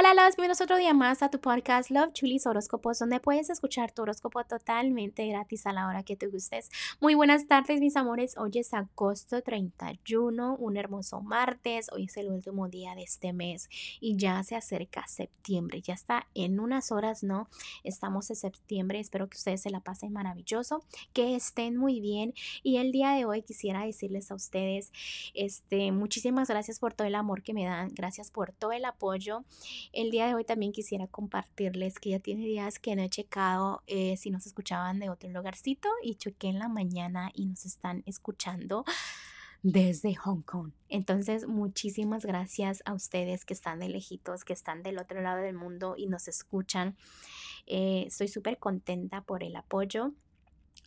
Hola, los bienvenidos otro día más a tu podcast Love Chulis Horóscopos, donde puedes escuchar tu horóscopo totalmente gratis a la hora que te gustes. Muy buenas tardes, mis amores. Hoy es agosto 31, un hermoso martes. Hoy es el último día de este mes y ya se acerca septiembre. Ya está en unas horas, ¿no? Estamos en septiembre. Espero que ustedes se la pasen maravilloso, que estén muy bien. Y el día de hoy quisiera decirles a ustedes, este, muchísimas gracias por todo el amor que me dan. Gracias por todo el apoyo. El día de hoy también quisiera compartirles que ya tiene días que no he checado eh, si nos escuchaban de otro lugarcito y chequé en la mañana y nos están escuchando desde Hong Kong. Entonces, muchísimas gracias a ustedes que están de lejitos, que están del otro lado del mundo y nos escuchan. Eh, estoy súper contenta por el apoyo.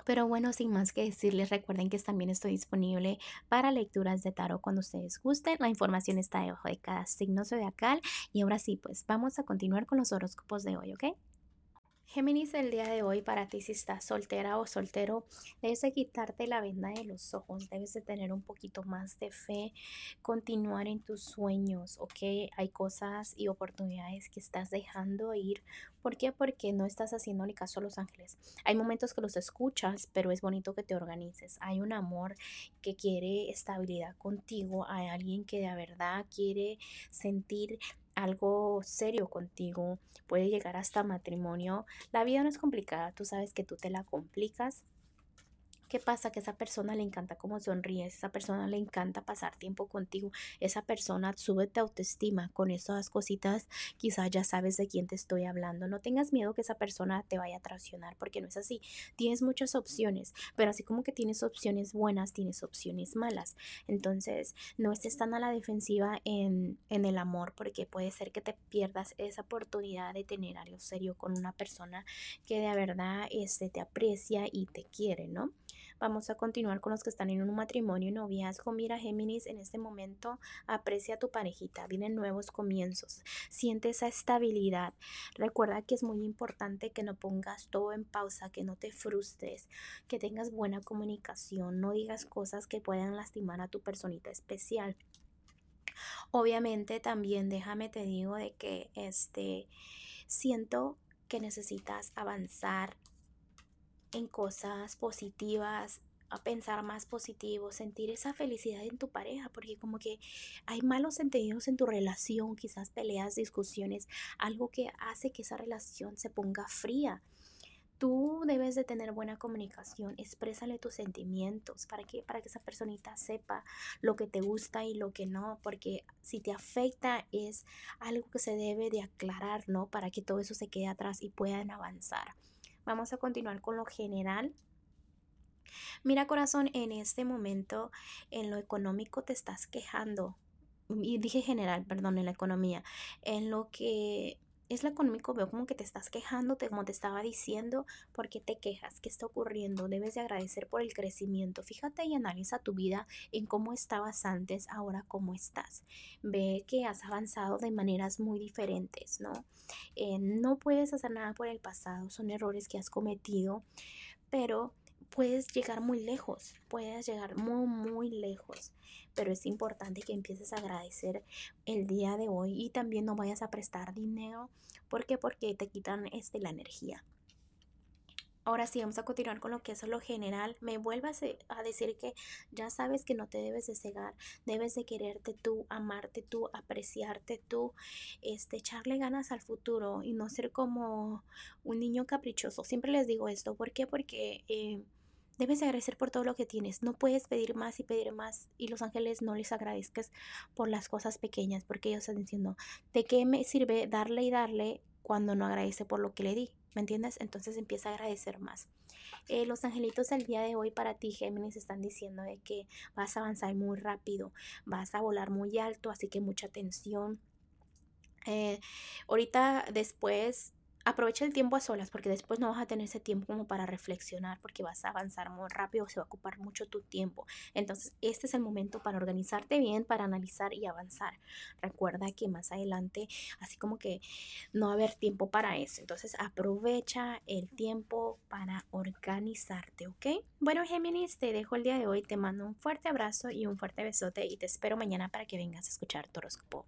Pero bueno, sin más que decirles, recuerden que también estoy disponible para lecturas de tarot cuando ustedes gusten. La información está debajo de cada signo zodiacal. Y ahora sí, pues vamos a continuar con los horóscopos de hoy, ¿ok? Géminis, el día de hoy para ti si estás soltera o soltero, debes de quitarte la venda de los ojos, debes de tener un poquito más de fe, continuar en tus sueños, ¿ok? Hay cosas y oportunidades que estás dejando ir. ¿Por qué? Porque no estás haciendo ni caso a los ángeles. Hay momentos que los escuchas, pero es bonito que te organices. Hay un amor que quiere estabilidad contigo, hay alguien que de verdad quiere sentir algo serio contigo, puede llegar hasta matrimonio. La vida no es complicada, tú sabes que tú te la complicas ¿Qué pasa? Que esa persona le encanta cómo sonríes, esa persona le encanta pasar tiempo contigo, esa persona sube tu autoestima con esas cositas, quizás ya sabes de quién te estoy hablando. No tengas miedo que esa persona te vaya a traicionar, porque no es así. Tienes muchas opciones, pero así como que tienes opciones buenas, tienes opciones malas. Entonces, no estés tan a la defensiva en, en el amor, porque puede ser que te pierdas esa oportunidad de tener algo serio con una persona que de verdad este, te aprecia y te quiere, ¿no? Vamos a continuar con los que están en un matrimonio y noviazgo. Mira, Géminis, en este momento aprecia a tu parejita. Vienen nuevos comienzos. Siente esa estabilidad. Recuerda que es muy importante que no pongas todo en pausa, que no te frustres, que tengas buena comunicación, no digas cosas que puedan lastimar a tu personita especial. Obviamente también déjame te digo de que este siento que necesitas avanzar en cosas positivas, a pensar más positivo, sentir esa felicidad en tu pareja, porque como que hay malos entendidos en tu relación, quizás peleas, discusiones, algo que hace que esa relación se ponga fría. Tú debes de tener buena comunicación, exprésale tus sentimientos para que, para que esa personita sepa lo que te gusta y lo que no, porque si te afecta es algo que se debe de aclarar, ¿no? Para que todo eso se quede atrás y puedan avanzar. Vamos a continuar con lo general. Mira corazón, en este momento en lo económico te estás quejando. Y dije general, perdón, en la economía. En lo que es lo económico, veo como que te estás quejando, como te estaba diciendo, ¿por qué te quejas? ¿Qué está ocurriendo? Debes de agradecer por el crecimiento. Fíjate y analiza tu vida en cómo estabas antes, ahora cómo estás. Ve que has avanzado de maneras muy diferentes, ¿no? Eh, no puedes hacer nada por el pasado, son errores que has cometido, pero puedes llegar muy lejos, puedes llegar muy, muy lejos, pero es importante que empieces a agradecer el día de hoy y también no vayas a prestar dinero. ¿Por qué? Porque te quitan este, la energía. Ahora sí, vamos a continuar con lo que es lo general. Me vuelvas a decir que ya sabes que no te debes de cegar, debes de quererte tú, amarte tú, apreciarte tú, este, echarle ganas al futuro y no ser como un niño caprichoso. Siempre les digo esto, ¿por qué? Porque eh, Debes agradecer por todo lo que tienes. No puedes pedir más y pedir más y los ángeles no les agradezcas por las cosas pequeñas porque ellos están diciendo, ¿de qué me sirve darle y darle cuando no agradece por lo que le di? ¿Me entiendes? Entonces empieza a agradecer más. Eh, los angelitos el día de hoy para ti, Géminis, están diciendo de que vas a avanzar muy rápido, vas a volar muy alto, así que mucha atención. Eh, ahorita después aprovecha el tiempo a solas porque después no vas a tener ese tiempo como para reflexionar porque vas a avanzar muy rápido, se va a ocupar mucho tu tiempo. Entonces, este es el momento para organizarte bien, para analizar y avanzar. Recuerda que más adelante, así como que no va a haber tiempo para eso. Entonces, aprovecha el tiempo para organizarte, ¿ok? Bueno, Géminis, te dejo el día de hoy, te mando un fuerte abrazo y un fuerte besote y te espero mañana para que vengas a escuchar tu horóscopo.